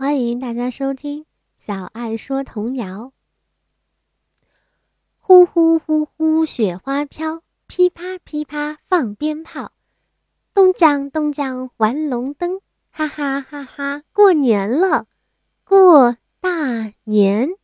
欢迎大家收听小爱说童谣。呼呼呼呼雪花飘噼啪噼啪放鞭炮咚锵咚锵玩龙灯哈哈哈哈过年了过大年。